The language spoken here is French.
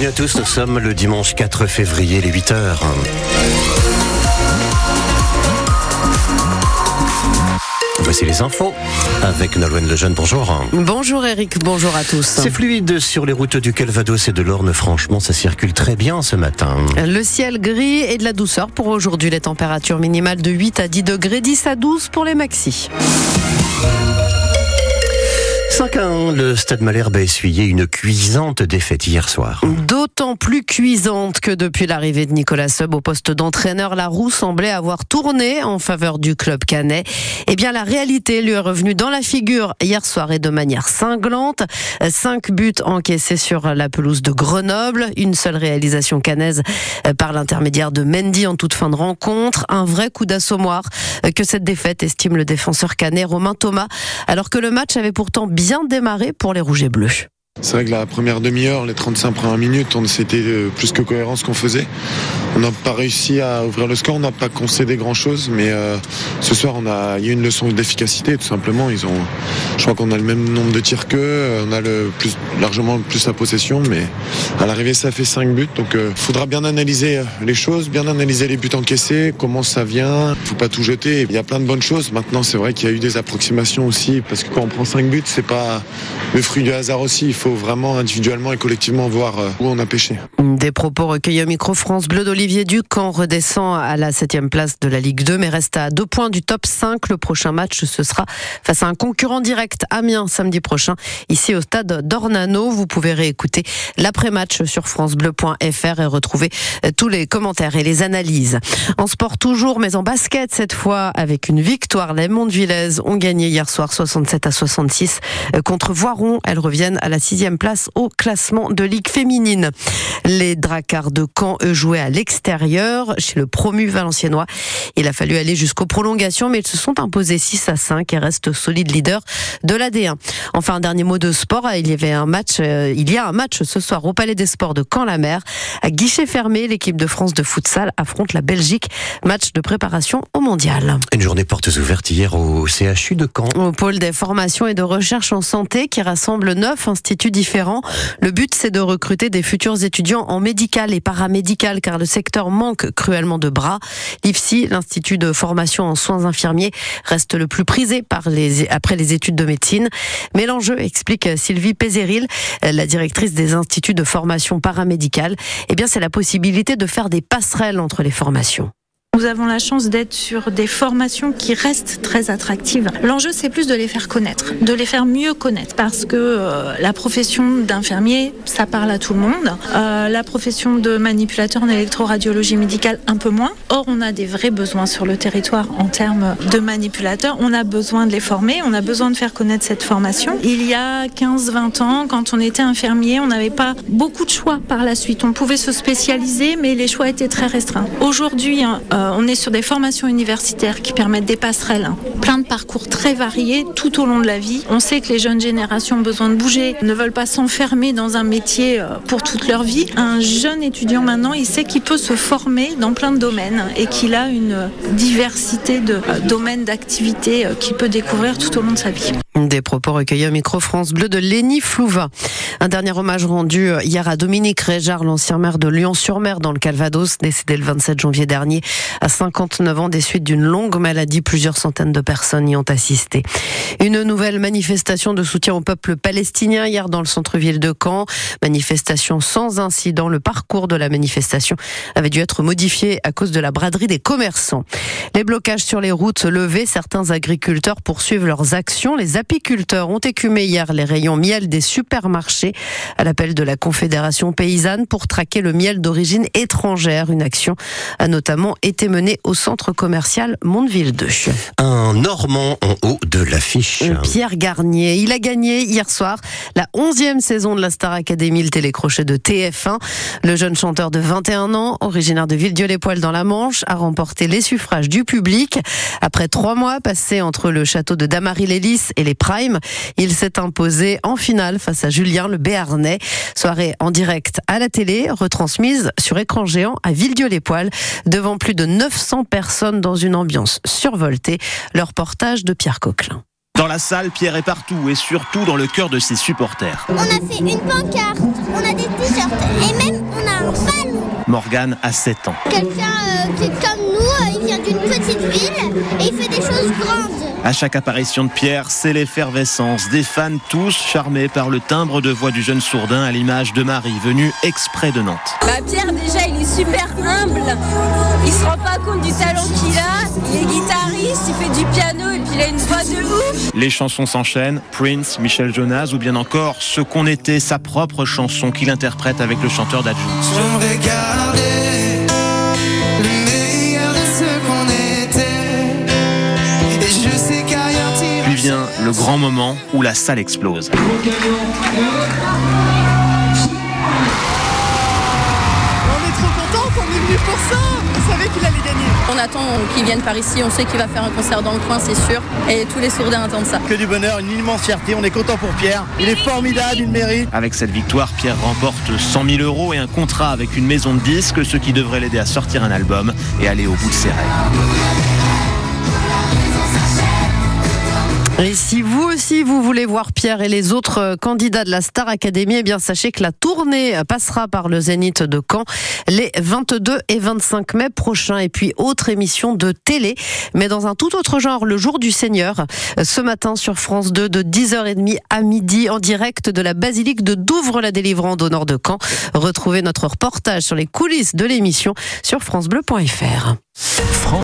Bienvenue à tous, nous sommes le dimanche 4 février, les 8 heures. Voici les infos avec Nolwenn Lejeune. Bonjour. Bonjour Eric, bonjour à tous. C'est fluide sur les routes du Calvados et de l'Orne. Franchement, ça circule très bien ce matin. Le ciel gris et de la douceur pour aujourd'hui. Les températures minimales de 8 à 10 degrés, 10 à 12 pour les maxis. 5 à 1, le Stade Malherbe a essuyé une cuisante défaite hier soir. D'autant plus cuisante que depuis l'arrivée de Nicolas Seub au poste d'entraîneur, la roue semblait avoir tourné en faveur du club canet. Eh bien, la réalité lui est revenue dans la figure hier soir et de manière cinglante. Cinq buts encaissés sur la pelouse de Grenoble, une seule réalisation canaise par l'intermédiaire de Mendy en toute fin de rencontre. Un vrai coup d'assommoir que cette défaite estime le défenseur canet Romain Thomas, alors que le match avait pourtant bien bien démarré pour les Rouges et Bleus. C'est vrai que la première demi-heure, les 35 premières minutes, c'était euh, plus que cohérent ce qu'on faisait. On n'a pas réussi à ouvrir le score, on n'a pas concédé grand-chose, mais euh, ce soir, on a, il y a une leçon d'efficacité, tout simplement. Ils ont, je crois qu'on a le même nombre de tirs qu'eux, euh, on a largement plus la possession, mais à l'arrivée, ça fait 5 buts. Donc, il faudra bien analyser les choses, bien analyser les buts encaissés, comment ça vient. Il faut pas tout jeter. Il y a plein de bonnes choses. Maintenant, c'est vrai qu'il y a eu des approximations aussi, parce que quand on prend 5 buts, c'est pas le fruit du hasard aussi. Il faut vraiment individuellement et collectivement voir euh, où on a pêché. Des propos recueillis au micro France Bleu d'Olivier Ducamp redescend à la 7 place de la Ligue 2 mais reste à deux points du top 5. Le prochain match ce sera face à un concurrent direct Amiens samedi prochain ici au stade d'Ornano. Vous pouvez réécouter l'après-match sur francebleu.fr et retrouver euh, tous les commentaires et les analyses. En sport toujours mais en basket cette fois avec une victoire. Les Mondevillaises ont gagné hier soir 67 à 66 euh, contre Voiron. Elles reviennent à la sixième place au classement de Ligue féminine. Les Dracars de Caen, eux, jouaient à l'extérieur chez le promu valenciennois. Il a fallu aller jusqu'aux prolongations, mais ils se sont imposés 6 à 5 et restent solides leaders de l'AD1. Enfin, un dernier mot de sport. Il y avait un match, euh, il y a un match ce soir au Palais des Sports de Caen-la-Mer. À guichet fermé, l'équipe de France de futsal affronte la Belgique. Match de préparation au mondial. Une journée portes ouvertes hier au CHU de Caen. Au pôle des formations et de recherche en santé qui rassemble neuf instituts Le but, c'est de recruter des futurs étudiants en médical et paramédical car le secteur manque cruellement de bras. L'IFSI, l'Institut de formation en soins infirmiers, reste le plus prisé par les, après les études de médecine. Mais l'enjeu, explique Sylvie Pézéril, la directrice des instituts de formation paramédicale, eh bien, c'est la possibilité de faire des passerelles entre les formations. Nous avons la chance d'être sur des formations qui restent très attractives. L'enjeu, c'est plus de les faire connaître, de les faire mieux connaître, parce que euh, la profession d'infirmier, ça parle à tout le monde. Euh, la profession de manipulateur en électroradiologie médicale, un peu moins. Or, on a des vrais besoins sur le territoire en termes de manipulateurs. On a besoin de les former, on a besoin de faire connaître cette formation. Il y a 15-20 ans, quand on était infirmier, on n'avait pas beaucoup de choix par la suite. On pouvait se spécialiser, mais les choix étaient très restreints. Aujourd'hui, hein, euh, on est sur des formations universitaires qui permettent des passerelles, hein. plein de parcours très variés tout au long de la vie. On sait que les jeunes générations ont besoin de bouger, ne veulent pas s'enfermer dans un métier euh, pour toute leur vie. Un jeune étudiant maintenant, il sait qu'il peut se former dans plein de domaines et qu'il a une diversité de euh, domaines d'activité qu'il peut découvrir tout au long de sa vie. Des propos recueillis au micro France Bleu de Lénie Flouva. Un dernier hommage rendu hier à Dominique Réjard, l'ancien maire de Lyon-sur-Mer dans le Calvados, décédé le 27 janvier dernier à 59 ans des suites d'une longue maladie. Plusieurs centaines de personnes y ont assisté. Une nouvelle manifestation de soutien au peuple palestinien hier dans le centre-ville de Caen. Manifestation sans incident. Le parcours de la manifestation avait dû être modifié à cause de la braderie des commerçants. Les blocages sur les routes levés, certains agriculteurs poursuivent leurs actions. Les apiculteurs ont écumé hier les rayons miel des supermarchés à l'appel de la Confédération paysanne pour traquer le miel d'origine étrangère. Une action a notamment été menée au centre commercial Mondeville 2. Un Normand en haut de l'affiche. Pierre Garnier, il a gagné hier soir la 11e saison de la Star Academy, le télécrochet de TF1. Le jeune chanteur de 21 ans, originaire de Villedieu-les-Poils dans la Manche, a remporté les suffrages du public. Après trois mois passés entre le château de Damary-Lélis et les Primes, il s'est imposé en finale face à Julien le Béarnais. Soirée en direct à la télé, retransmise sur écran géant à Villedieu-les-Poils, devant plus de 900 personnes dans une ambiance survoltée. Leur portage de Pierre Coquelin. Dans la salle, Pierre est partout et surtout dans le cœur de ses supporters. On a fait une pancarte, on a des t-shirts et même Morgane a 7 ans. Quelqu'un euh, qui est comme nous, euh, il vient d'une petite ville et il fait des choses grandes. À chaque apparition de Pierre, c'est l'effervescence. Des fans tous charmés par le timbre de voix du jeune sourdin à l'image de Marie, venue exprès de Nantes. Bah Pierre déjà il est super humble, il se rend pas compte du talent qu'il a, il est guitariste, il fait du piano et puis il a une voix de ouf. Les chansons s'enchaînent, Prince, Michel Jonas ou bien encore Ce qu'on était, sa propre chanson qu'il interprète avec le chanteur d'Adjou. Le grand moment où la salle explose. On est trop contents qu'on est venu pour ça On savait qu'il allait gagner On attend qu'il vienne par ici, on sait qu'il va faire un concert dans le coin c'est sûr, et tous les sourdins attendent ça. Que du bonheur, une immense fierté, on est content pour Pierre. Il est formidable, il mérite. Avec cette victoire, Pierre remporte 100 000 euros et un contrat avec une maison de disques, ce qui devrait l'aider à sortir un album et aller au bout de ses rêves. Et si vous aussi vous voulez voir Pierre et les autres euh, candidats de la Star Academy, eh bien sachez que la tournée passera par le Zénith de Caen les 22 et 25 mai prochains. Et puis autre émission de télé, mais dans un tout autre genre, le jour du Seigneur, euh, ce matin sur France 2 de 10h30 à midi en direct de la basilique de Douvres-la-Délivrande au nord de Caen. Retrouvez notre reportage sur les coulisses de l'émission sur francebleu.fr.